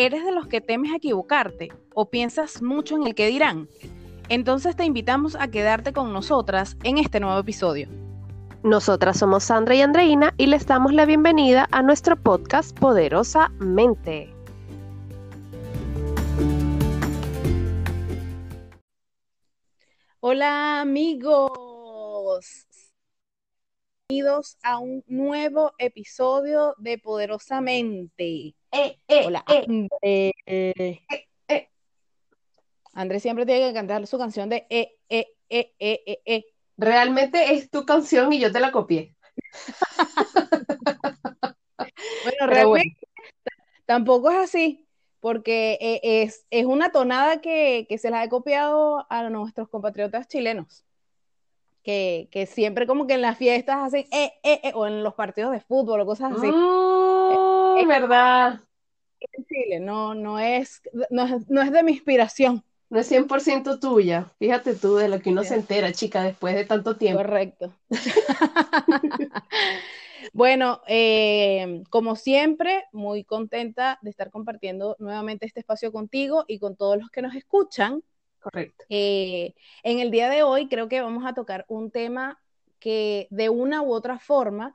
¿Eres de los que temes equivocarte o piensas mucho en el que dirán? Entonces te invitamos a quedarte con nosotras en este nuevo episodio. Nosotras somos Sandra y Andreina y les damos la bienvenida a nuestro podcast Poderosamente. Hola amigos, bienvenidos a un nuevo episodio de Poderosamente. Eh, eh, Hola, eh, André. eh. Andrés siempre tiene que cantar su canción de eh, eh, eh, eh, eh, eh. Realmente es tu canción y yo te la copié. Bueno, realmente tampoco es así, porque eh, es, es una tonada que, que se la he copiado a nuestros compatriotas chilenos, que, que siempre como que en las fiestas hacen eh, eh, eh, o en los partidos de fútbol o cosas así. Mm, Eh, verdad. En Chile, no, no es, no es, no es de mi inspiración. No es 100% tuya. Fíjate tú de lo que uno Sí. se entera, chica, después de tanto tiempo. Correcto. Bueno, eh, como siempre, muy contenta de estar compartiendo nuevamente este espacio contigo y con todos los que nos escuchan. Correcto. Eh, en el día de hoy creo que vamos a tocar un tema que de una u otra forma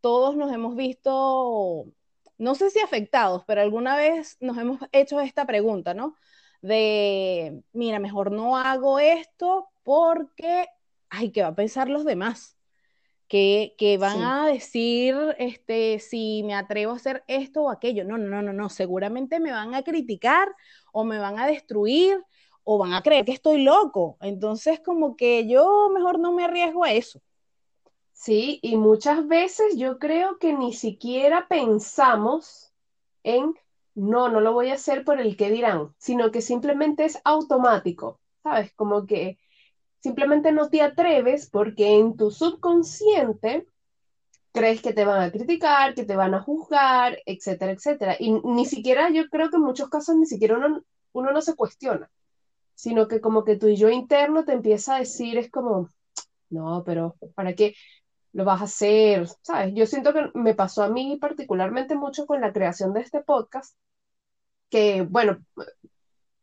todos nos hemos visto, no sé si afectados, pero alguna vez nos hemos hecho esta pregunta, ¿no? De, mira, mejor no hago esto porque, ay, ¿qué va a pensar los demás? Que, que van Sí. a decir, este, si me atrevo a hacer esto o aquello. No, no, no, no, seguramente me van a criticar o me van a destruir o van a creer que estoy loco. Entonces, como que yo mejor no me arriesgo a eso. Sí, y muchas veces yo creo que ni siquiera pensamos en, no, no lo voy a hacer por el que dirán, sino que simplemente es automático, ¿sabes? Como que simplemente no te atreves porque en tu subconsciente crees que te van a criticar, que te van a juzgar, etcétera, etcétera. Y ni siquiera, yo creo que en muchos casos ni siquiera uno, uno no se cuestiona, sino que como que tu yo interno te empieza a decir, es como, no, pero ¿para qué? Lo vas a hacer, ¿sabes? Yo siento que me pasó a mí particularmente mucho con la creación de este podcast, que bueno,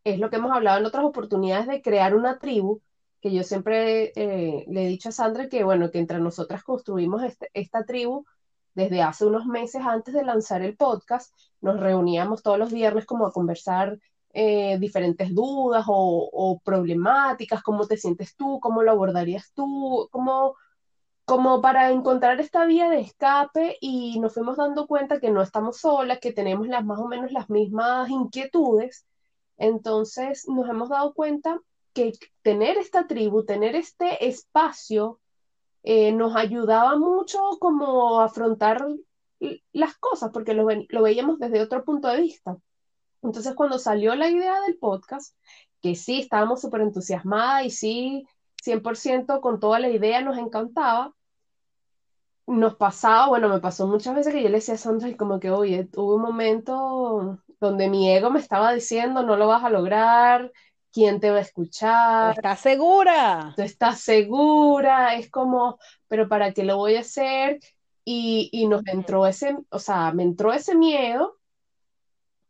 es lo que hemos hablado en otras oportunidades de crear una tribu, que yo siempre eh, le he dicho a Sandra que bueno, que entre nosotras construimos este- esta tribu desde hace unos meses antes de lanzar el podcast, nos reuníamos todos los viernes como a conversar eh, diferentes dudas o, o problemáticas, cómo te sientes tú, cómo lo abordarías tú, cómo como para encontrar esta vía de escape y nos fuimos dando cuenta que no estamos solas, que tenemos las más o menos las mismas inquietudes. Entonces nos hemos dado cuenta que tener esta tribu, tener este espacio, eh, nos ayudaba mucho como afrontar las cosas, porque lo, lo veíamos desde otro punto de vista. Entonces cuando salió la idea del podcast, que sí, estábamos súper entusiasmadas y sí, 100% con toda la idea nos encantaba, nos pasaba, bueno, me pasó muchas veces que yo le decía a Sandra y como que, oye, hubo un momento donde mi ego me estaba diciendo, no lo vas a lograr, ¿quién te va a escuchar? ¿Estás segura? ¿Tú estás segura? Es como, pero ¿para qué lo voy a hacer? Y, y nos entró ese, o sea, me entró ese miedo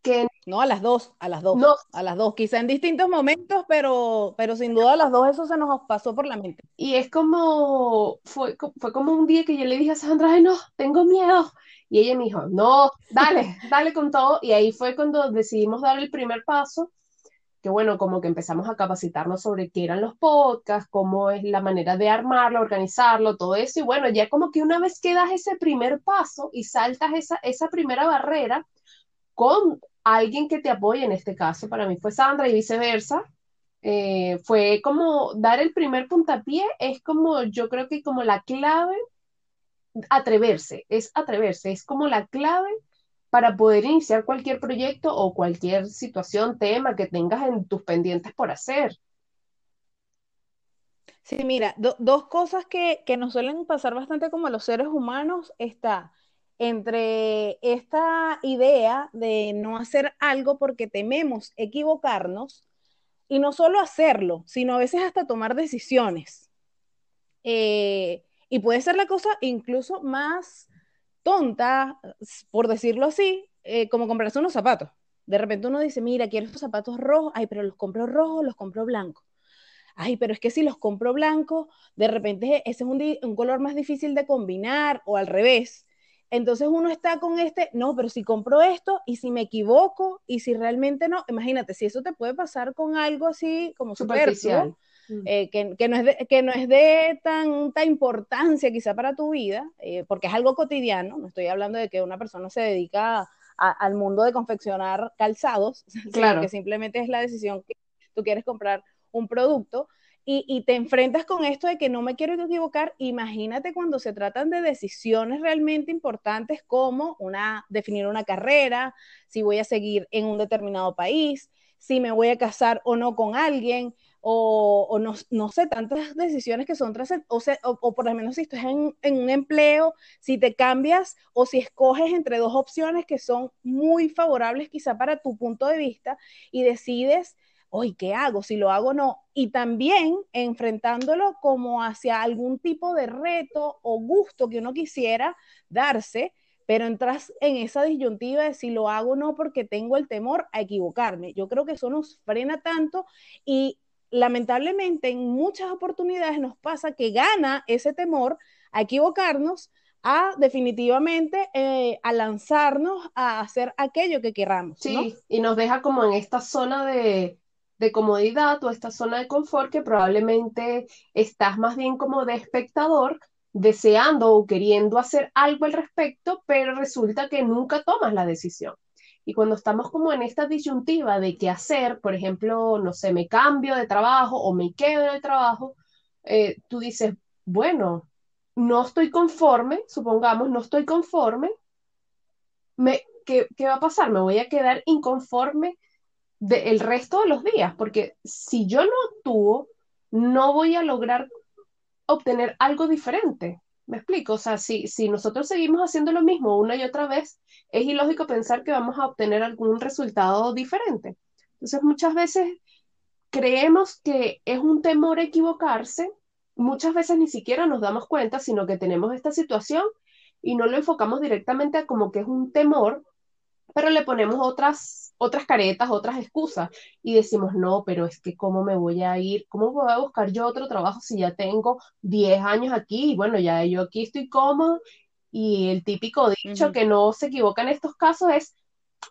que No, a las dos, a las dos, no, a las dos, quizá en distintos momentos, pero, pero sin duda a las dos eso se nos pasó por la mente. Y es como, fue, fue como un día que yo le dije a Sandra, ay no, tengo miedo. Y ella me dijo, no, dale, dale con todo. Y ahí fue cuando decidimos dar el primer paso, que bueno, como que empezamos a capacitarnos sobre qué eran los podcasts, cómo es la manera de armarlo, organizarlo, todo eso. Y bueno, ya como que una vez que das ese primer paso y saltas esa, esa primera barrera con alguien que te apoye, en este caso para mí fue Sandra y viceversa eh, fue como dar el primer puntapié, es como, yo creo que como la clave, atreverse, es atreverse, es como la clave para poder iniciar cualquier proyecto o cualquier situación, tema que tengas en tus pendientes por hacer. Sí, mira, do- dos cosas que, que nos suelen pasar bastante como los seres humanos está entre esta idea de no hacer algo porque tememos equivocarnos y no solo hacerlo, sino a veces hasta tomar decisiones. Eh, y puede ser la cosa incluso más tonta, por decirlo así, eh, como comprarse unos zapatos. De repente uno dice, mira, quiero estos zapatos rojos, ay, pero los compro rojos, los compro blancos. Ay, pero es que si los compro blancos, de repente ese es un color más difícil de combinar o al revés. Entonces uno está con este, no, pero si compro esto y si me equivoco y si realmente no, imagínate, si eso te puede pasar con algo así como superficial, mm. eh, que, no es de, que no es de tanta importancia quizá para tu vida, eh, porque es algo cotidiano, no estoy hablando de que una persona se dedica al mundo de confeccionar calzados, claro. que simplemente es la decisión que tú quieres comprar un producto, y, te enfrentas con esto de que no me quiero equivocar, imagínate cuando se tratan de decisiones realmente importantes como definir una carrera, si voy a seguir en un determinado país, si me voy a casar o no con alguien, o, no, no, sé, tantas decisiones que son tras, o, o, por lo menos si estás en, en, un empleo, si te cambias o si escoges entre dos opciones que son muy favorables quizá para tu punto de vista y decides hoy, ¿qué hago? Si lo hago no. Y también enfrentándolo como hacia algún tipo de reto o gusto que uno quisiera darse, pero entras en esa disyuntiva de si lo hago o no porque tengo el temor a equivocarme. Yo creo que eso nos frena tanto y lamentablemente en muchas oportunidades nos pasa que gana ese temor a equivocarnos a definitivamente eh, a lanzarnos a hacer aquello que queramos. Sí, y nos deja como en esta zona de, de comodidad o esta zona de confort que probablemente estás más bien como de espectador deseando o queriendo hacer algo al respecto, pero resulta que nunca tomas la decisión. Y cuando estamos como en esta disyuntiva de qué hacer, por ejemplo, no sé, me cambio de trabajo o me quedo en el trabajo, eh, tú dices, bueno, no estoy conforme, supongamos, no estoy conforme, me, ¿qué, ¿qué va a pasar? Me voy a quedar inconforme el resto de los días, porque si yo no actúo, no voy a lograr obtener algo diferente. ¿Me explico? O sea, si, si nosotros seguimos haciendo lo mismo una y otra vez, es ilógico pensar que vamos a obtener algún resultado diferente. Entonces, muchas veces creemos que es un temor equivocarse, muchas veces ni siquiera nos damos cuenta, sino que tenemos esta situación y no lo enfocamos directamente como que es un temor, pero le ponemos otras, otras caretas, otras excusas y decimos, no, pero es que cómo me voy a ir, cómo voy a buscar yo otro trabajo si ya tengo 10 años aquí y bueno, ya yo aquí estoy cómodo y el típico dicho que no se equivoca en estos casos es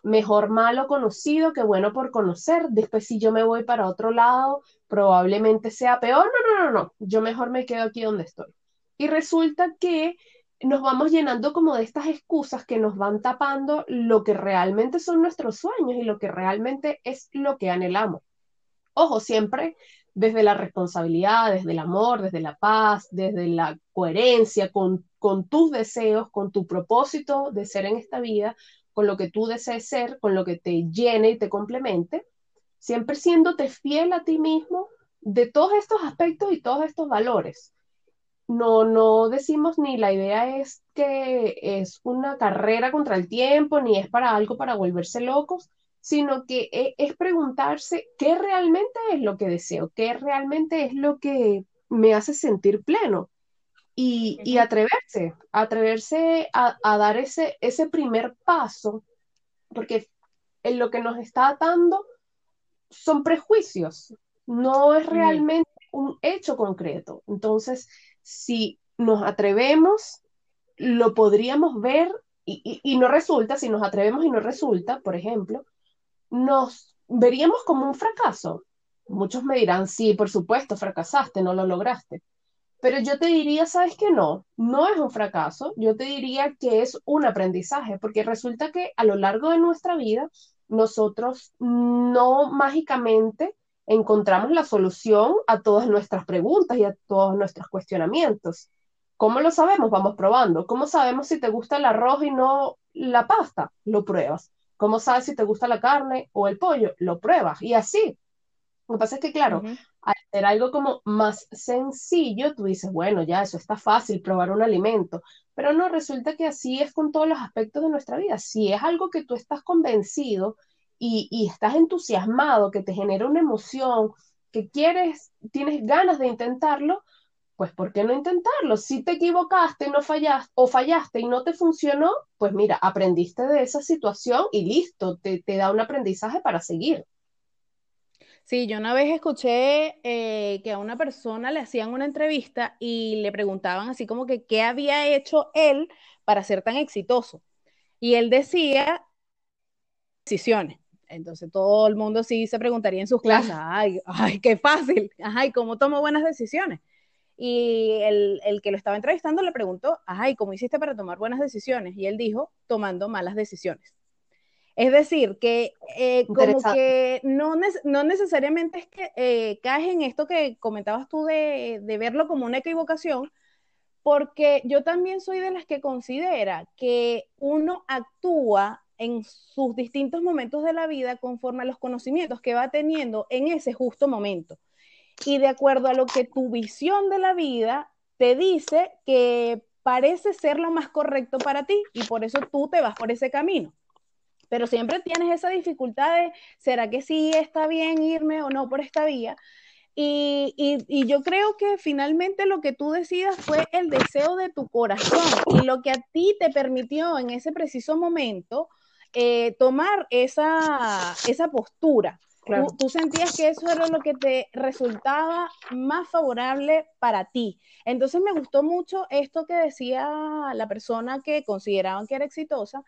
mejor malo conocido que bueno por conocer, después si yo me voy para otro lado, probablemente sea peor, no, no, no, no, yo mejor me quedo aquí donde estoy. Y resulta que nos vamos llenando como de estas excusas que nos van tapando lo que realmente son nuestros sueños y lo que realmente es lo que anhelamos. Ojo, siempre desde la responsabilidad, desde el amor, desde la paz, desde la coherencia con, tus deseos, con tu propósito de ser en esta vida, con lo que tú desees ser, con lo que te llene y te complemente, siempre siéndote fiel a ti mismo de todos estos aspectos y todos estos valores no, no decimos ni la idea es que es una carrera contra el tiempo, ni es para algo para volverse locos, sino que e, es preguntarse qué realmente es lo que deseo, qué realmente es lo que me hace sentir pleno. Y, atreverse, atreverse a, dar ese, ese primer paso, porque en lo que nos está atando son prejuicios, no es realmente un hecho concreto. Entonces, si nos atrevemos, lo podríamos ver y, no resulta, si nos atrevemos y no resulta, por ejemplo, nos veríamos como un fracaso. Muchos me dirán, sí, por supuesto, fracasaste, no lo lograste. Pero yo te diría, ¿sabes qué? No, no es un fracaso, yo te diría que es un aprendizaje, porque resulta que a lo largo de nuestra vida nosotros no mágicamente encontramos la solución a todas nuestras preguntas y a todos nuestros cuestionamientos. ¿Cómo lo sabemos? Vamos probando. ¿Cómo sabemos si te gusta el arroz y no la pasta? Lo pruebas. ¿Cómo sabes si te gusta la carne o el pollo? Lo pruebas. Y así. Lo que pasa es que, claro, al ser algo como más sencillo, tú dices, bueno, ya eso está fácil, probar un alimento. Pero no, resulta que así es con todos los aspectos de nuestra vida. Si es algo que tú estás convencido y, estás entusiasmado, que te genera una emoción, que quieres, tienes ganas de intentarlo, pues ¿por qué no intentarlo? Si te equivocaste, no fallaste o fallaste y no te funcionó, pues mira, aprendiste de esa situación y listo, te, te da un aprendizaje para seguir. Sí, yo una vez escuché eh, que a una persona le hacían una entrevista y le preguntaban así como que qué había hecho él para ser tan exitoso. Y él decía decisiones. Entonces todo el mundo sí se preguntaría en sus clases, ay, ay, qué fácil, ay, ¿cómo tomo buenas decisiones? Y el, el, que lo estaba entrevistando le preguntó, ay, ¿cómo hiciste para tomar buenas decisiones? Y él dijo, tomando malas decisiones. Es decir, que eh, como que no, no, necesariamente es que eh, caes en esto que comentabas tú de, de, verlo como una equivocación, porque yo también soy de las que considera que uno actúa en sus distintos momentos de la vida conforme a los conocimientos que va teniendo en ese justo momento. Y de acuerdo a lo que tu visión de la vida te dice que parece ser lo más correcto para ti y por eso tú te vas por ese camino pero siempre tienes esa dificultad de, ¿será que sí está bien irme o no por esta vía? Y, y, yo creo que finalmente lo que tú decidas fue el deseo de tu corazón y lo que a ti te permitió en ese preciso momento eh, tomar esa, esa postura. Tú, tú, sentías que eso era lo que te resultaba más favorable para ti. Entonces me gustó mucho esto que decía la persona que consideraban que era exitosa,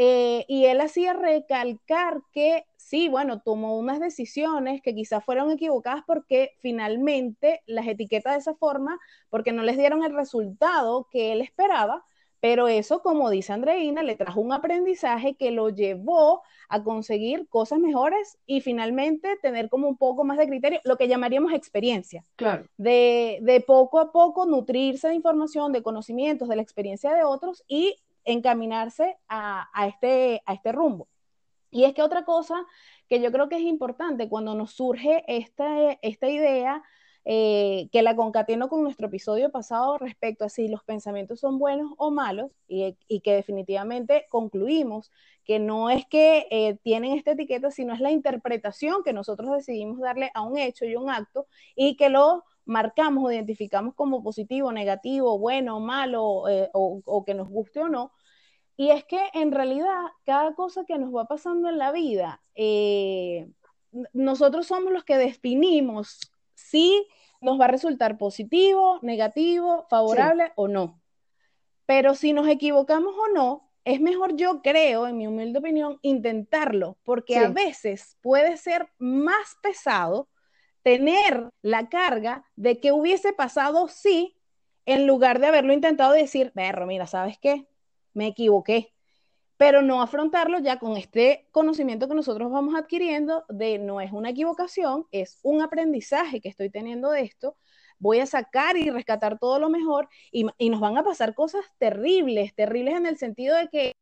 eh, y él hacía recalcar que sí, bueno, tomó unas decisiones que quizás fueron equivocadas porque finalmente las etiquetas de esa forma, porque no les dieron el resultado que él esperaba, pero eso, como dice Andreina, le trajo un aprendizaje que lo llevó a conseguir cosas mejores y finalmente tener como un poco más de criterio, lo que llamaríamos experiencia. Claro. De, de poco a poco nutrirse de información, de conocimientos, de la experiencia de otros y encaminarse a, este, a este rumbo. Y es que otra cosa que yo creo que es importante cuando nos surge esta, esta idea, eh, que la concateno con nuestro episodio pasado respecto a si los pensamientos son buenos o malos, y, que definitivamente concluimos que no es que eh, tienen esta etiqueta, sino es la interpretación que nosotros decidimos darle a un hecho y un acto, y que lo marcamos o identificamos como positivo, negativo, bueno, malo, eh, o, o que nos guste o no, y es que en realidad cada cosa que nos va pasando en la vida, nosotros somos los que definimos si nos va a resultar positivo, negativo, favorable o no. Pero si nos equivocamos o no, es mejor yo creo, en mi humilde opinión, intentarlo, porque a veces puede ser más pesado tener la carga de que hubiese pasado sí, en lugar de haberlo intentado y decir, perro, mira, ¿sabes qué? me equivoqué, pero no afrontarlo ya con este conocimiento que nosotros vamos adquiriendo de no es una equivocación, es un aprendizaje que estoy teniendo de esto, voy a sacar y rescatar todo lo mejor y, nos van a pasar cosas terribles, terribles en el sentido de que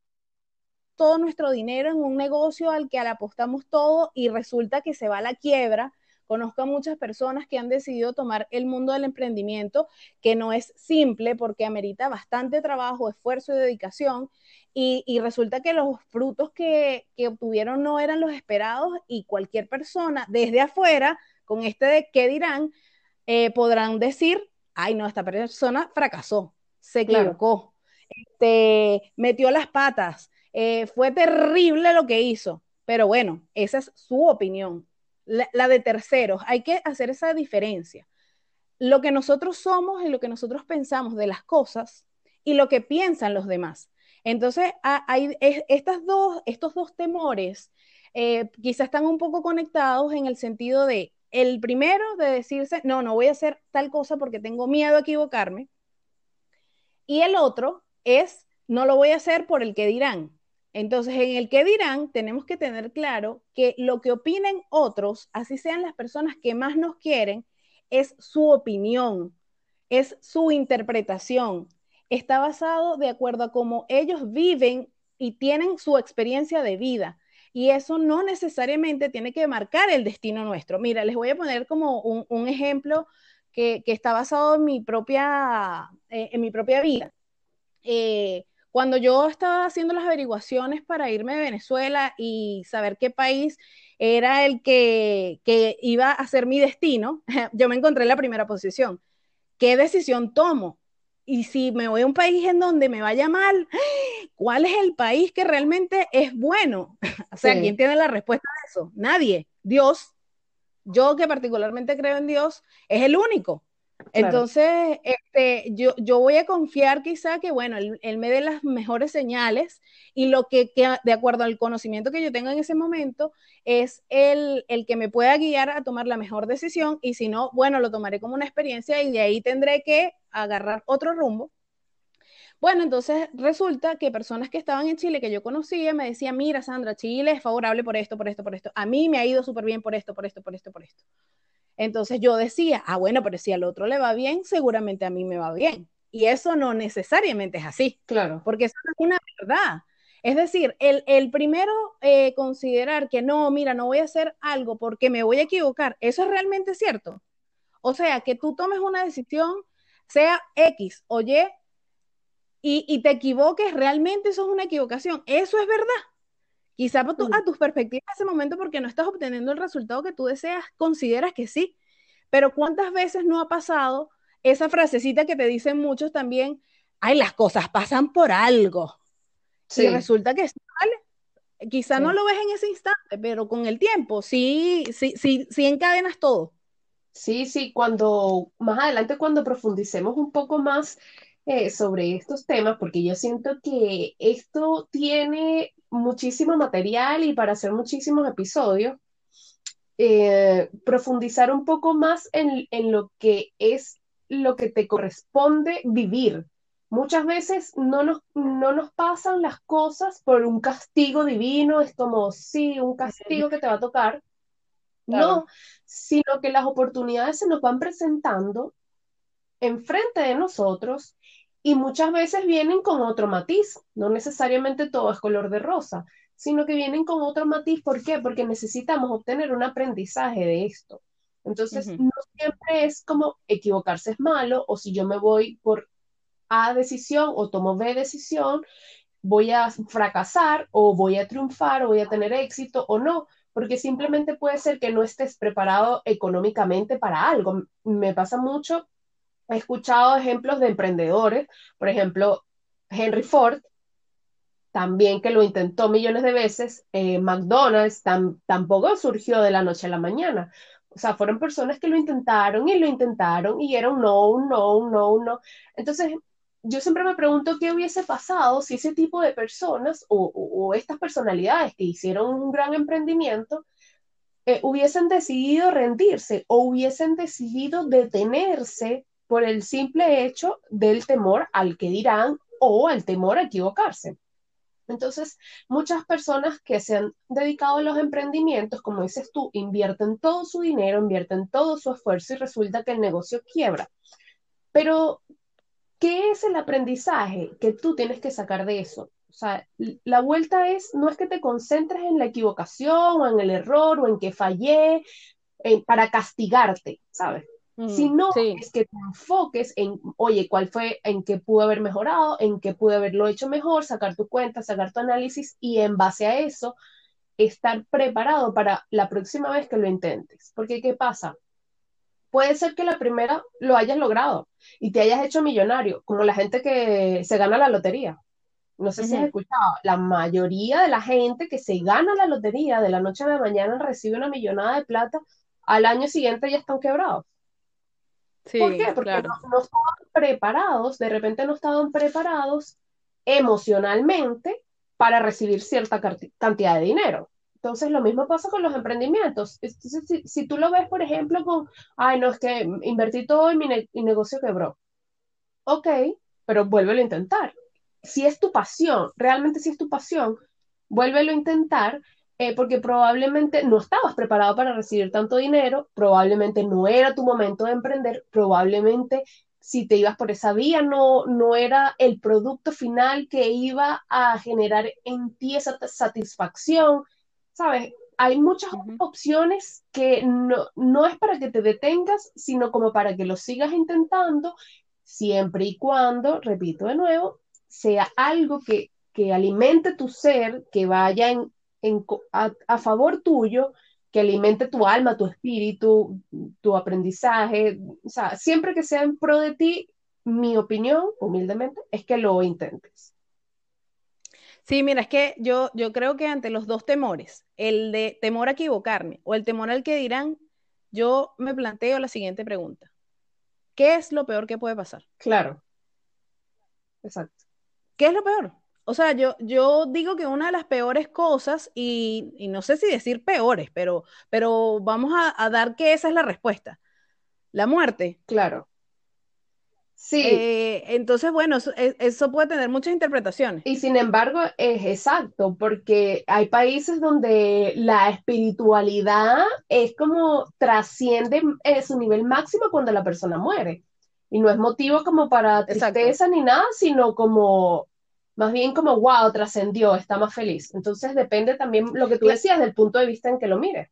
todo nuestro dinero en un negocio al que apostamos todo y resulta que se va a la quiebra Conozco a muchas personas que han decidido tomar el mundo del emprendimiento, que no es simple porque amerita bastante trabajo, esfuerzo y dedicación. Y, resulta que los frutos que, obtuvieron no eran los esperados y cualquier persona desde afuera, con este de qué dirán, eh, podrán decir, ay no, esta persona fracasó, se equivocó, este, metió las patas, eh, fue terrible lo que hizo, pero bueno, esa es su opinión la, de terceros. Hay que hacer esa diferencia. Lo que nosotros somos y lo que nosotros pensamos de las cosas y lo que piensan los demás. Entonces, hay estas dos, estos dos temores eh, quizás están un poco conectados en el sentido de, el primero de decirse, no, no voy a hacer tal cosa porque tengo miedo a equivocarme. Y el otro es, no lo voy a hacer por el que dirán. Entonces, en el que dirán, tenemos que tener claro que lo que opinen otros, así sean las personas que más nos quieren, es su opinión, es su interpretación. Está basado de acuerdo a cómo ellos viven y tienen su experiencia de vida. Y eso no necesariamente tiene que marcar el destino nuestro. Mira, les voy a poner como un, ejemplo que, está basado en mi propia, eh, en mi propia vida. Eh, cuando yo estaba haciendo las averiguaciones para irme de Venezuela y saber qué país era el que, iba a ser mi destino, yo me encontré en la primera posición. ¿qué decisión tomo? Y si me voy a un país en donde me vaya mal, ¿cuál es el país que realmente es bueno? o sea, ¿quién tiene la respuesta a eso? Nadie. Dios. Yo que particularmente creo en Dios, es el único. Entonces, este, yo, yo voy a confiar quizá que, bueno, él, me dé las mejores señales y lo que, de acuerdo al conocimiento que yo tengo en ese momento, es el, el, que me pueda guiar a tomar la mejor decisión y si no, bueno, lo tomaré como una experiencia y de ahí tendré que agarrar otro rumbo. Bueno, entonces resulta que personas que estaban en Chile que yo conocía me decían, mira, Sandra, Chile es favorable por esto, por esto, por esto. A mí me ha ido súper bien por esto, por esto, por esto, por esto. Entonces yo decía, ah, bueno, pero si al otro le va bien, seguramente a mí me va bien. Y eso no necesariamente es así. Claro. Porque eso es una verdad. Es decir, el, el primero eh, considerar que no, mira, no voy a hacer algo porque me voy a equivocar, eso es realmente cierto. O sea, que tú tomes una decisión, sea X o Y, y, y te equivoques, realmente eso es una equivocación. Eso es verdad. Quizá a, a tus perspectivas en ese momento, porque no estás obteniendo el resultado que tú deseas, consideras que sí. Pero ¿cuántas veces no ha pasado esa frasecita que te dicen muchos también? Ay, las cosas pasan por algo. Sí. Y resulta que ¿vale? Quizá no lo ves en ese instante, pero con el tiempo sí, sí, sí, sí encadenas todo. Sí, sí, cuando más adelante, cuando profundicemos un poco más eh, sobre estos temas, porque yo siento que esto tiene muchísimo material y para hacer muchísimos episodios, eh, profundizar un poco más en, en, lo que es lo que te corresponde vivir. Muchas veces no nos, no nos pasan las cosas por un castigo divino, es como, sí, un castigo que te va a tocar. No, sino que las oportunidades se nos van presentando enfrente de nosotros y muchas veces vienen con otro matiz, no necesariamente todo es color de rosa, sino que vienen con otro matiz. ¿Por qué? Porque necesitamos obtener un aprendizaje de esto. Entonces, no siempre es como equivocarse es malo, o si yo me voy por A decisión o tomo B decisión, voy a fracasar o voy a triunfar o voy a tener éxito o no, porque simplemente puede ser que no estés preparado económicamente para algo. Me pasa mucho he escuchado ejemplos de emprendedores, por ejemplo, Henry Ford, también que lo intentó millones de veces, eh, McDonald's tampoco surgió de la noche a la mañana. O sea, fueron personas que lo intentaron y lo intentaron y era un no, un no, un no, un no. Entonces, yo siempre me pregunto qué hubiese pasado si ese tipo de personas o, estas personalidades que hicieron un gran emprendimiento eh, hubiesen decidido rendirse o hubiesen decidido detenerse por el simple hecho del temor al que dirán o al temor a equivocarse. Entonces, muchas personas que se han dedicado a los emprendimientos, como dices tú, invierten todo su dinero, invierten todo su esfuerzo y resulta que el negocio quiebra. Pero, ¿qué es el aprendizaje que tú tienes que sacar de eso? O sea, la vuelta es, no es que te concentres en la equivocación o en el error o en que fallé para castigarte, ¿sabes? Mm, sino es que te enfoques en, oye, ¿cuál fue, en qué pude haber mejorado, en qué pude haberlo hecho mejor, sacar tu cuenta, sacar tu análisis y en base a eso estar preparado para la próxima vez que lo intentes. Porque, ¿qué pasa? Puede ser que la primera lo hayas logrado y te hayas hecho millonario, como la gente que se gana la lotería. No sé si has escuchado, la mayoría de la gente que se gana la lotería de la noche a la mañana recibe una millonada de plata, al año siguiente ya están quebrados. ¿Por qué? Porque no, estaban preparados, de repente no estaban preparados emocionalmente para recibir cierta cantidad de dinero. Entonces, lo mismo pasa con los emprendimientos. si, si, tú lo ves, por ejemplo, con, ay, no, es que invertí todo y mi, mi negocio quebró. Ok, pero vuélvelo a intentar. Si es tu pasión, realmente si es tu pasión, vuélvelo a intentar eh, porque probablemente no estabas preparado para recibir tanto dinero, probablemente no era tu momento de emprender, probablemente si te ibas por esa vía no, no era el producto final que iba a generar en ti esa satisfacción, ¿sabes? Hay muchas opciones que no, no es para que te detengas, sino como para que lo sigas intentando, siempre y cuando, repito de nuevo, sea algo que, que alimente tu ser, que vaya en, a, favor tuyo, que alimente tu alma, tu espíritu, tu aprendizaje. O sea, siempre que sea en pro de ti, mi opinión, humildemente, es que lo intentes. Sí, mira, es que yo, yo creo que ante los dos temores, el de temor a equivocarme o el temor al que dirán, yo me planteo la siguiente pregunta. ¿Qué es lo peor que puede pasar? Claro. Exacto. ¿Qué es lo peor? O sea, yo, yo digo que una de las peores cosas, y, no sé si decir peores, pero, pero vamos a, a dar que esa es la respuesta. La muerte. Claro. Sí. Eh, entonces, bueno, e, eso, puede tener muchas interpretaciones. Y sin embargo, es exacto, porque hay países donde la espiritualidad es como trasciende su nivel máximo cuando la persona muere. Y no es motivo como para tristeza ni nada, sino como, más bien como, wow, trascendió, está más feliz. Entonces depende también lo que tú decías del punto de vista en que lo mires.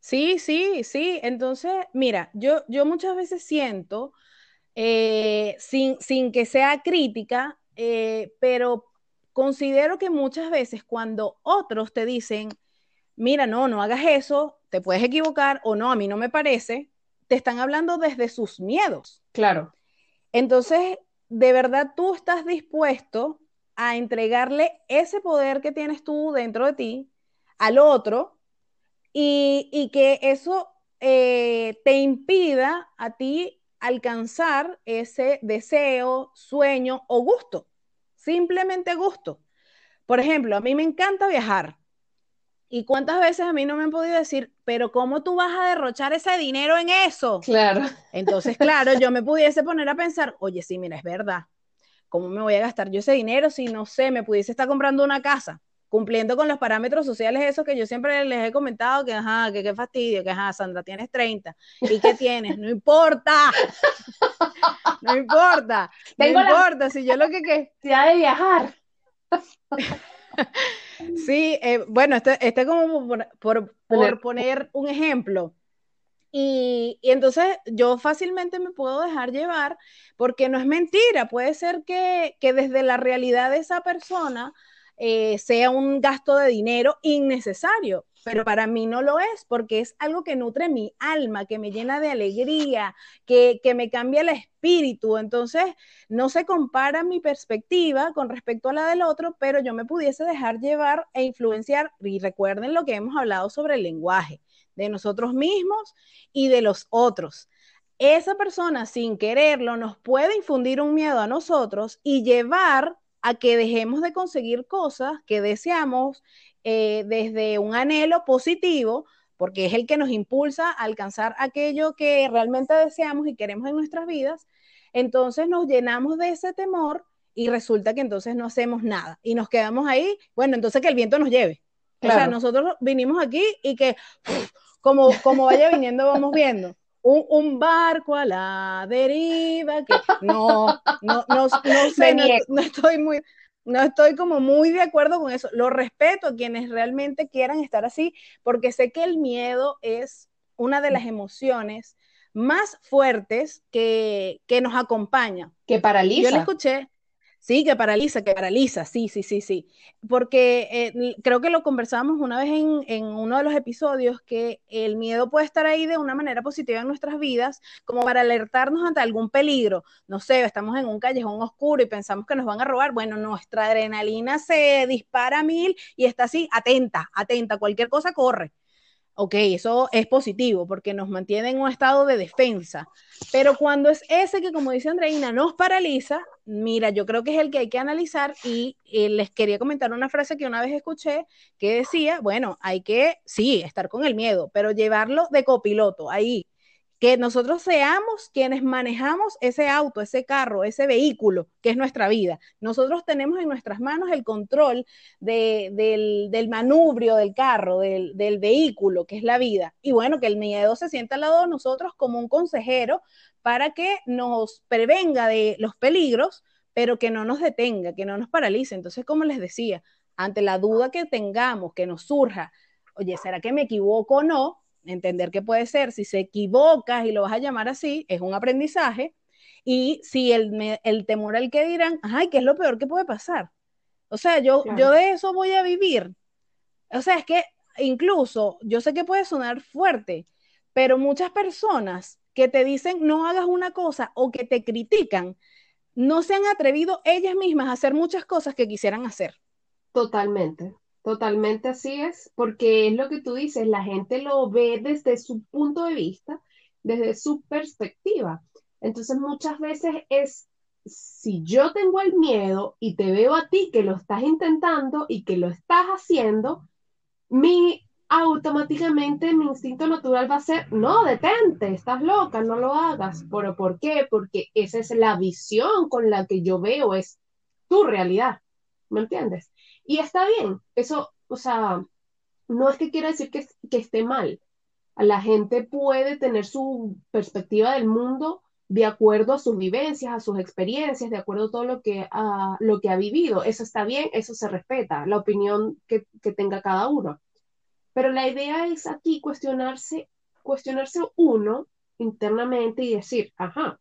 Sí, sí, sí. Entonces, mira, yo, yo muchas veces siento eh, sin, que sea crítica, eh, pero considero que muchas veces cuando otros te dicen, mira, no, no hagas eso, te puedes equivocar o no, a mí no me parece, te están hablando desde sus miedos. Claro. Entonces, de verdad tú estás dispuesto a entregarle ese poder que tienes tú dentro de ti al otro y, que eso eh, te impida a ti alcanzar ese deseo, sueño o gusto. Simplemente gusto. Por ejemplo, a mí me encanta viajar. ¿Y cuántas veces a mí no me han podido decir, pero cómo tú vas a derrochar ese dinero en eso? Claro. Entonces, claro, yo me pudiese poner a pensar, oye, sí, mira, es verdad. ¿Cómo me voy a gastar yo ese dinero si no sé, me pudiese estar comprando una casa? cumpliendo con los parámetros sociales, esos que yo siempre les he comentado, que ajá, que qué fastidio, que ajá, Sandra, tienes 30, ¿y qué tienes? No importa, no importa, no importa, si yo lo que que... de viajar. Sí, eh, bueno, este, este como por, por, poner un ejemplo. Y, y, entonces yo fácilmente me puedo dejar llevar porque no es mentira, puede ser que, que desde la realidad de esa persona eh, sea un gasto de dinero innecesario, pero para mí no lo es porque es algo que nutre mi alma, que me llena de alegría, que, que me cambia el espíritu. Entonces, no se compara mi perspectiva con respecto a la del otro, pero yo me pudiese dejar llevar e influenciar. Y recuerden lo que hemos hablado sobre el lenguaje de nosotros mismos y de los otros esa persona sin quererlo nos puede infundir un miedo a nosotros y llevar a que dejemos de conseguir cosas que deseamos eh, desde un anhelo positivo, porque es el que nos impulsa a alcanzar aquello que realmente deseamos y queremos en nuestras vidas. Entonces nos llenamos de ese temor y resulta que entonces no hacemos nada y nos quedamos ahí, bueno, entonces que el viento nos lleve. O sea, nosotros vinimos aquí y que como, como vaya viniendo vamos viendo un, barco a la deriva, que no, no, no, sé, no, estoy muy, no estoy como muy de acuerdo con eso. Lo respeto a quienes realmente quieran estar así, porque sé que el miedo es una de las emociones más fuertes que, que nos acompaña. Que paraliza. Yo le escuché, Sí, que paraliza, que paraliza, sí, sí, sí, sí. Porque eh, creo que lo conversábamos una vez en, uno de los episodios, que el miedo puede estar ahí de una manera positiva en nuestras vidas, como para alertarnos ante algún peligro. No sé, estamos en un callejón oscuro y pensamos que nos van a robar. Bueno, nuestra adrenalina se dispara a mil y está así, atenta, atenta, cualquier cosa corre. Ok, eso es positivo porque nos mantiene en un estado de defensa. Pero cuando es ese que, como dice Andreina, nos paraliza, mira, yo creo que es el que hay que analizar y eh, les quería comentar una frase que una vez escuché que decía, bueno, hay que, sí, estar con el miedo, pero llevarlo de copiloto ahí, que nosotros seamos quienes manejamos ese auto, ese carro, ese vehículo que es nuestra vida. Nosotros tenemos en nuestras manos el control del, manubrio del carro, del, vehículo, que es la vida. Y bueno, que el miedo se sienta al lado de nosotros como un consejero para que nos prevenga de los peligros, pero que no nos detenga, que no nos paralice. Entonces, como les decía, ante la duda que tengamos, que nos surja, oye, ¿será que me equivoco o no? Entender que puede ser, si se equivocas y lo vas a llamar así, es un aprendizaje, y si el, el temor al que dirán, ay, ¿qué es lo peor que puede pasar? O sea, yo, yo de eso voy a vivir. O sea, es que incluso, yo sé que puede sonar fuerte, pero muchas personas que te dicen no hagas una cosa o que te critican, no se han atrevido ellas mismas a hacer muchas cosas que quisieran hacer. Totalmente, totalmente así es, porque es lo que tú dices, la gente lo ve desde su punto de vista, desde su perspectiva. Entonces muchas veces es, si yo tengo el miedo y te veo a ti que lo estás intentando y que lo estás haciendo, mi automáticamente mi instinto natural va a ser, no, detente, estás loca, no lo hagas. ¿Pero por qué? Porque esa es la visión con la que yo veo, es tu realidad, ¿me entiendes? Y está bien, eso, o sea, no es que quiera decir que, que esté mal. La gente puede tener su perspectiva del mundo de acuerdo a sus vivencias, a sus experiencias, de acuerdo a todo lo que, a, lo que ha vivido. Eso está bien, eso se respeta, la opinión que, que tenga cada uno. Pero la idea es aquí cuestionarse, cuestionarse uno internamente y decir, ajá,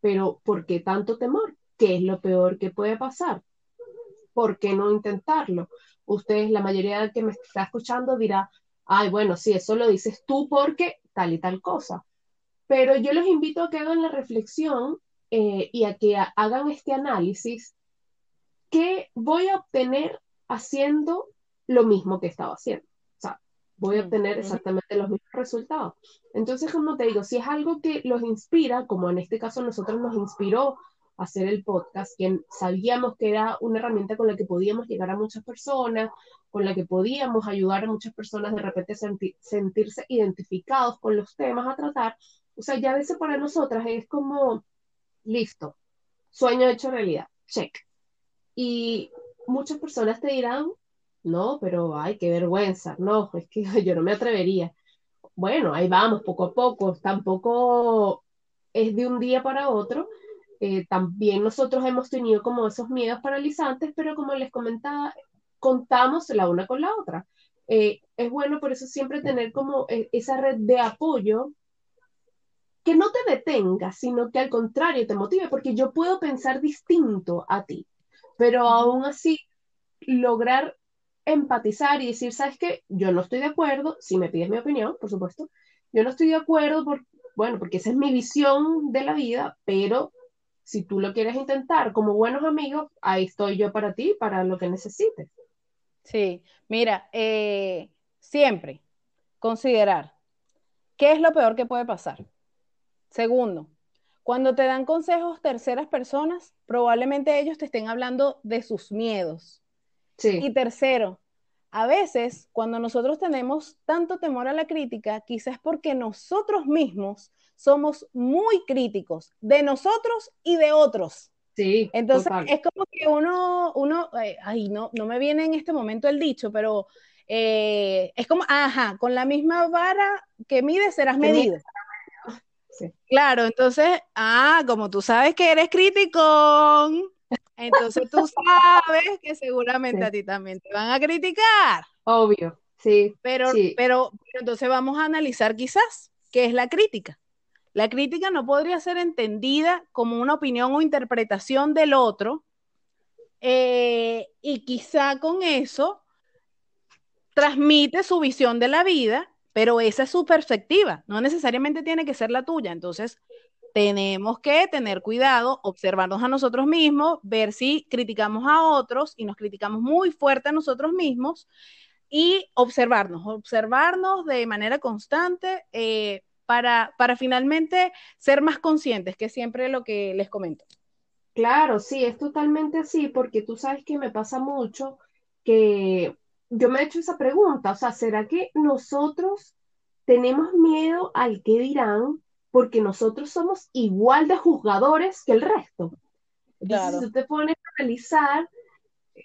pero ¿por qué tanto temor? ¿Qué es lo peor que puede pasar? ¿Por qué no intentarlo? Ustedes, la mayoría que me está escuchando dirá, ay, bueno, sí, eso lo dices tú porque tal y tal cosa. Pero yo los invito a que hagan la reflexión eh, y a que hagan este análisis. ¿Qué voy a obtener haciendo lo mismo que estaba haciendo? O sea, voy a obtener exactamente los mismos resultados. Entonces, como te digo, si es algo que los inspira, como en este caso nosotros nos inspiró hacer el podcast, quien sabíamos que era una herramienta con la que podíamos llegar a muchas personas, con la que podíamos ayudar a muchas personas de repente a sentirse identificados con los temas a tratar, o sea, ya veces para nosotras es como, listo, sueño hecho realidad, check. Y muchas personas te dirán, no, pero ay, qué vergüenza, no, es que yo no me atrevería. Bueno, ahí vamos, poco a poco, tampoco es de un día para otro. Eh, también nosotros hemos tenido como esos miedos paralizantes, pero como les comentaba, contamos la una con la otra. Eh, es bueno por eso siempre tener como eh, esa red de apoyo que no te detenga, sino que al contrario te motive, porque yo puedo pensar distinto a ti, pero aún así lograr empatizar y decir, ¿sabes qué? Yo no estoy de acuerdo, si me pides mi opinión, por supuesto, yo no estoy de acuerdo, por, bueno, porque esa es mi visión de la vida, pero si tú lo quieres intentar como buenos amigos, ahí estoy yo para ti, para lo que necesites. Sí, mira, eh, siempre considerar qué es lo peor que puede pasar. Segundo, cuando te dan consejos terceras personas, probablemente ellos te estén hablando de sus miedos. Sí. Y tercero, a veces cuando nosotros tenemos tanto temor a la crítica, quizás porque nosotros mismos somos muy críticos de nosotros y de otros. Sí. Entonces es como que uno, uno, eh, ay, no, no me viene en este momento el dicho, pero eh, es como, ajá, con la misma vara que mides serás medido. Claro, entonces, ah, como tú sabes que eres crítico, entonces tú sabes que seguramente a ti también te van a criticar. Obvio, sí. Pero, pero, pero entonces vamos a analizar quizás qué es la crítica. La crítica no podría ser entendida como una opinión o interpretación del otro, eh, y quizá con eso transmite su visión de la vida pero esa es su perspectiva, no necesariamente tiene que ser la tuya. Entonces, tenemos que tener cuidado, observarnos a nosotros mismos, ver si criticamos a otros y nos criticamos muy fuerte a nosotros mismos y observarnos, observarnos de manera constante eh, para, para finalmente ser más conscientes, que siempre lo que les comento. Claro, sí, es totalmente así, porque tú sabes que me pasa mucho que yo me he hecho esa pregunta, o sea, ¿será que nosotros tenemos miedo al que dirán porque nosotros somos igual de juzgadores que el resto? Entonces, si tú te pones a analizar,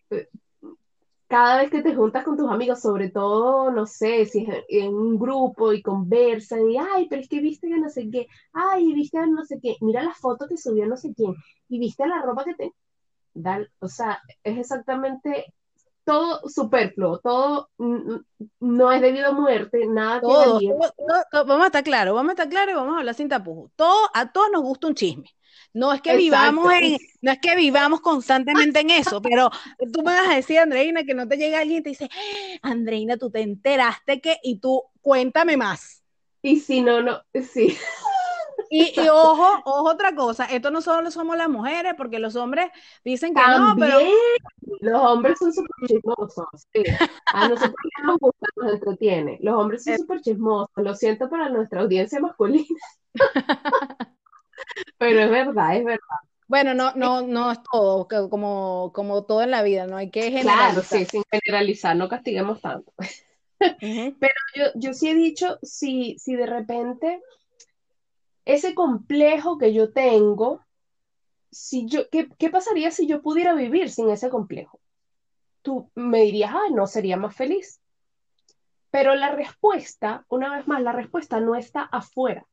eh, cada vez que te juntas con tus amigos, sobre todo, no sé, si es en un grupo y conversan, y, ay, pero es que viste que no sé qué, ay, viste a no sé qué, mira la foto que subió no sé quién, y viste la ropa que te... Da, o sea, es exactamente todo superfluo, todo no es debido a muerte, nada todo, vamos a estar claros, vamos a estar claros y vamos a hablar sin tapujos. Todo, a todos nos gusta un chisme. No es que vivamos en, no es que vivamos constantemente en eso, pero tú me vas a decir, Andreina, que no te llega alguien y te dice, Andreina, tú te enteraste que, y tú cuéntame más. Y si no, no, sí. Y, ojo, ojo otra cosa, esto no solo somos las mujeres, porque los hombres dicen que no, pero... Los hombres son súper chismosos, A nosotros nos gusta, nos entretiene. Los hombres son súper chismosos, lo siento para nuestra audiencia masculina. pero es verdad, es verdad. Bueno, no, no, no es todo, como, como todo en la vida, no hay que generalizar. Claro, sí, sin generalizar, no castiguemos tanto. Pero yo, yo sí he dicho, si, si de repente ese complejo que yo tengo, si yo, ¿qué, ¿qué, pasaría si yo pudiera vivir sin ese complejo? Tú me dirías, ah, no sería más feliz. Pero la respuesta, una vez más, la respuesta no está afuera,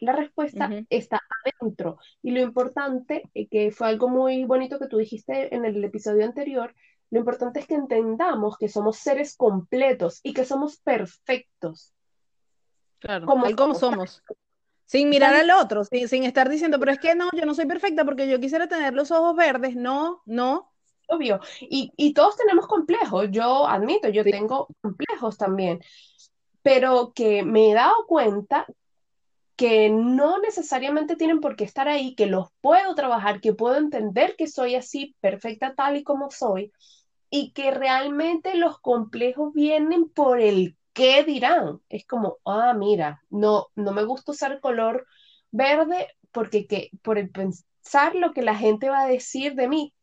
la respuesta está adentro. Y lo importante, eh, que fue algo muy bonito que tú dijiste en el episodio anterior, lo importante es que entendamos que somos seres completos y que somos perfectos. Claro, como, como somos. Sin mirar al otro, sin, estar diciendo, pero es que no, yo no soy perfecta porque yo quisiera tener los ojos verdes. No, no. Obvio. Y, y todos tenemos complejos. Yo admito, yo tengo complejos también. Pero que me he dado cuenta que no necesariamente tienen por qué estar ahí, que los puedo trabajar, que puedo entender que soy así, perfecta tal y como soy, y que realmente los complejos vienen por el qué dirán. Es como, ah, mira, no, no me gusta usar color verde porque que, por el pensar lo que la gente va a decir de mí.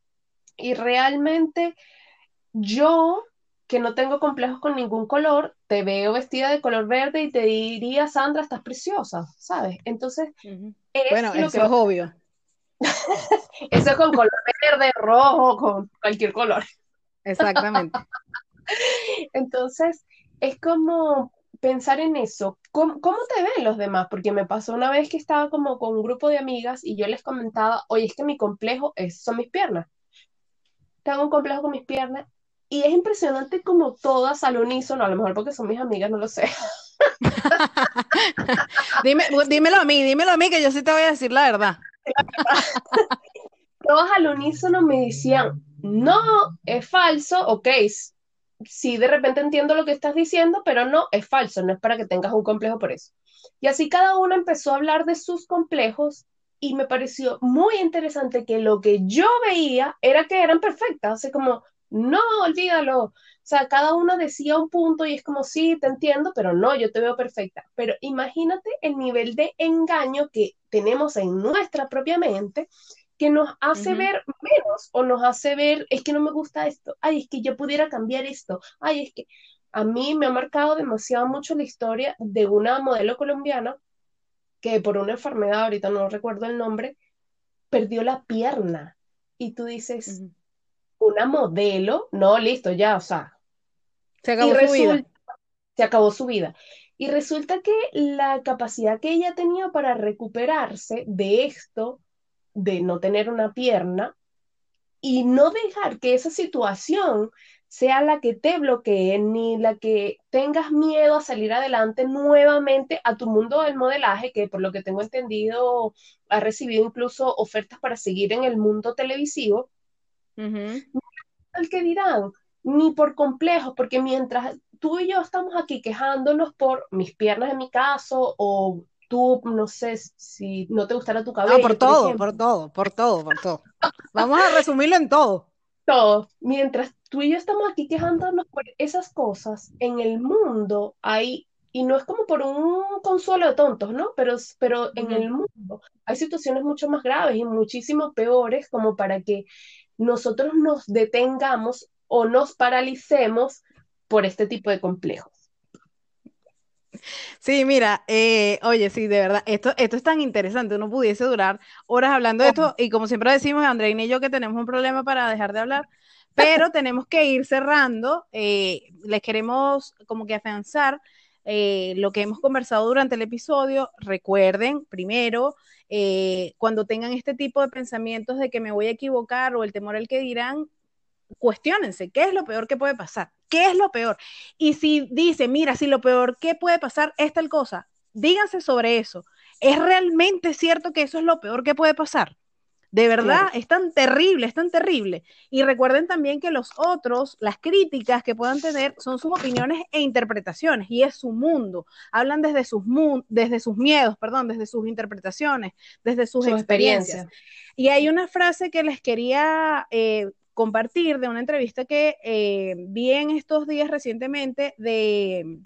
Y realmente yo, que no tengo complejos con ningún color, te veo vestida de color verde y te diría, Sandra, estás preciosa, ¿sabes? Entonces, bueno, eso es obvio. eso es con color verde, rojo, con cualquier color. Exactamente. Entonces, es como pensar en eso. ¿Cómo, te ven los demás? Porque me pasó una vez que estaba como con un grupo de amigas y yo les comentaba, oye, es que mi complejo es, son mis piernas. Tengo un complejo con mis piernas y es impresionante como todas al unísono, a lo mejor porque son mis amigas, no lo sé. Dime, dímelo a mí, dímelo a mí que yo sí te voy a decir la verdad. todas al unísono me decían, no, es falso, ok, sí de repente entiendo lo que estás diciendo, pero no, es falso, no es para que tengas un complejo por eso. Y así cada uno empezó a hablar de sus complejos y me pareció muy interesante que lo que yo veía era que eran perfectas, así como, no, olvídalo. O sea, cada uno decía un punto y es como, sí, te entiendo, pero no, yo te veo perfecta. Pero imagínate el nivel de engaño que tenemos en nuestra propia mente que nos hace ver menos o nos hace ver, es que no me gusta esto, ay, es que yo pudiera cambiar esto, ay, es que a mí me ha marcado demasiado mucho la historia de una modelo colombiana que por una enfermedad, ahorita no recuerdo el nombre, perdió la pierna. Y tú dices, una modelo, no, listo, ya, o sea. Se acabó su vida. Se acabó su vida. Y resulta que la capacidad que ella tenía para recuperarse de esto de no tener una pierna y no dejar que esa situación sea la que te bloquee ni la que tengas miedo a salir adelante nuevamente a tu mundo del modelaje, que por lo que tengo entendido ha recibido incluso ofertas para seguir en el mundo televisivo. El que dirán, ni por complejo, porque mientras tú y yo estamos aquí quejándonos por mis piernas en mi caso o tú, no sé si no te gustara tu cabello. No, por todo, por, todo, por todo, por todo. Vamos a resumirlo en todo. Todo. Mientras tú y yo estamos aquí quejándonos por esas cosas, en el mundo hay, y no es como por un consuelo de tontos, ¿no? Pero, pero en el mundo hay situaciones mucho más graves y muchísimo peores como para que nosotros nos detengamos o nos paralicemos por este tipo de complejos. Sí, mira, eh, oye, sí, de verdad, esto, esto es tan interesante, uno pudiese durar horas hablando de esto, y como siempre decimos, Andreina y yo que tenemos un problema para dejar de hablar, pero tenemos que ir cerrando, eh, les queremos como que afianzar eh, lo que hemos conversado durante el episodio, recuerden, primero, cuando tengan este tipo de pensamientos de que me voy a equivocar o el temor al que dirán, cuestionense, ¿qué es lo peor que puede pasar? ¿Qué es lo peor? Y si dice, mira, si lo peor que puede pasar es tal cosa, díganse sobre eso. ¿Es realmente cierto que eso es lo peor que puede pasar? De verdad, es tan terrible, es tan terrible. Y recuerden también que los otros, las críticas que puedan tener, son sus opiniones e interpretaciones, y es su mundo. Hablan desde sus, desde sus miedos, perdón, desde sus interpretaciones, desde sus experiencias. Y hay una frase que les quería eh, compartir de una entrevista que eh, vi en estos días recientemente de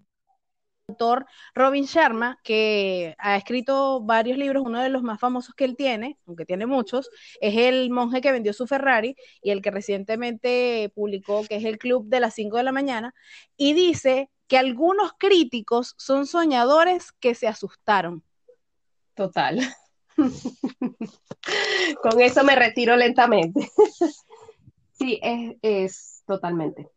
autor Robin Sharma, que ha escrito varios libros, uno de los más famosos que él tiene, aunque tiene muchos, es El monje que vendió su Ferrari y el que recientemente publicó, que es el Club de las 5 de la mañana, y dice que algunos críticos son soñadores que se asustaron. Total. Con eso me retiro lentamente. sí, es, es totalmente.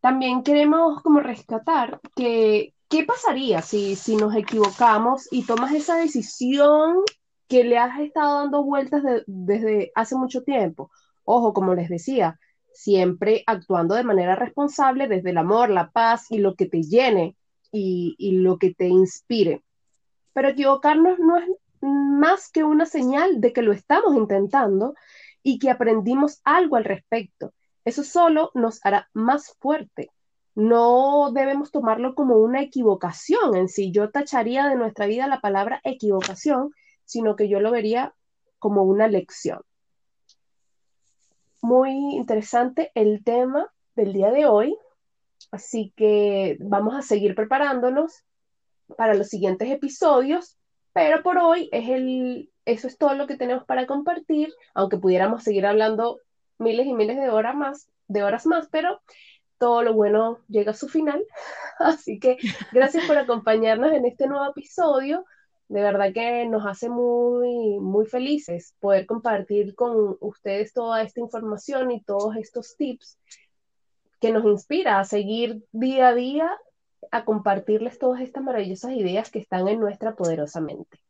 También queremos como rescatar que ¿qué pasaría si, si nos equivocamos y tomas esa decisión que le has estado dando vueltas desde hace mucho tiempo? Ojo, como les decía, siempre actuando de manera responsable desde el amor, la paz y lo que te llene y, y lo que te inspire. Pero equivocarnos no es más que una señal de que lo estamos intentando y que aprendimos algo al respecto. Eso solo nos hará más fuerte no debemos tomarlo como una equivocación en sí. Yo tacharía de nuestra vida la palabra equivocación, sino que yo lo vería como una lección. Muy interesante el tema del día de hoy, así que vamos a seguir preparándonos para los siguientes episodios, pero por hoy es el, eso es todo lo que tenemos para compartir, aunque pudiéramos seguir hablando miles y miles de horas más, de horas más, pero todo lo bueno llega a su final. Así que gracias por acompañarnos en este nuevo episodio. De verdad que nos hace muy, muy felices poder compartir con ustedes toda esta información y todos estos tips que nos inspira a seguir día a día a compartirles todas estas maravillosas ideas que están en nuestra poderosa mente.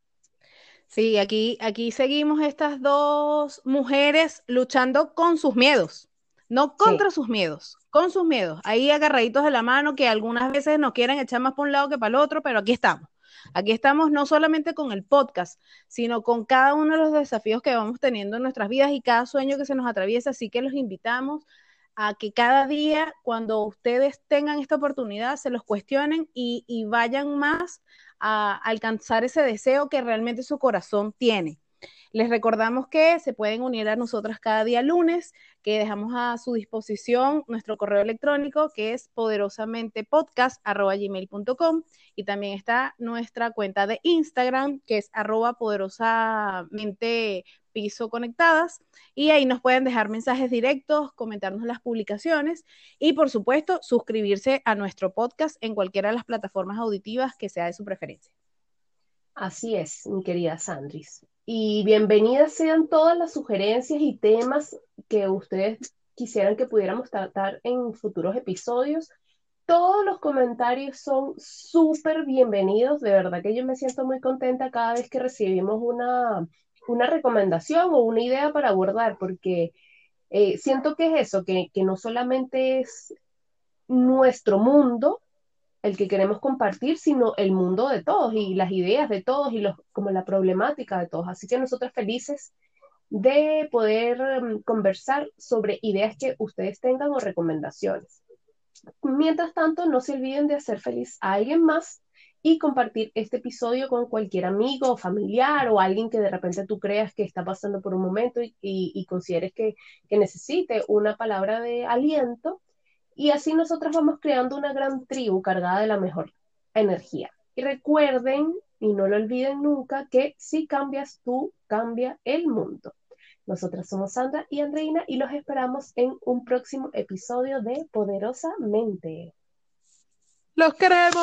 Sí, aquí, aquí seguimos estas dos mujeres luchando con sus miedos, no contra sus miedos, con sus miedos, ahí agarraditos de la mano que algunas veces nos quieren echar más por un lado que para el otro, pero aquí estamos. Aquí estamos no solamente con el podcast, sino con cada uno de los desafíos que vamos teniendo en nuestras vidas y cada sueño que se nos atraviesa, así que los invitamos a que cada día, cuando ustedes tengan esta oportunidad, se los cuestionen y, y vayan más a alcanzar ese deseo que realmente su corazón tiene. Les recordamos que se pueden unir a nosotras cada día lunes, que dejamos a su disposición nuestro correo electrónico que es poderosamentepodcast.gmail.com y también está nuestra cuenta de Instagram que es arroba poderosamente piso conectadas y ahí nos pueden dejar mensajes directos, comentarnos las publicaciones y por supuesto suscribirse a nuestro podcast en cualquiera de las plataformas auditivas que sea de su preferencia. Así es, mi querida Sandris y bienvenidas sean todas las sugerencias y temas que ustedes quisieran que pudiéramos tratar en futuros episodios. Todos los comentarios son súper bienvenidos, de verdad que yo me siento muy contenta cada vez que recibimos una, una recomendación o una idea para abordar, porque eh, siento que es eso, que, que no solamente es nuestro mundo, el que queremos compartir, sino el mundo de todos y las ideas de todos y los, como la problemática de todos. Así que nosotros felices de poder mm, conversar sobre ideas que ustedes tengan o recomendaciones. Mientras tanto, no se olviden de hacer feliz a alguien más y compartir este episodio con cualquier amigo familiar o alguien que de repente tú creas que está pasando por un momento y, y consideres que, que necesite una palabra de aliento y así nosotros vamos creando una gran tribu cargada de la mejor energía. Y recuerden, y no lo olviden nunca, que si cambias tú, cambia el mundo. Nosotras somos Sandra y Andreina y los esperamos en un próximo episodio de Poderosamente. ¡Los queremos!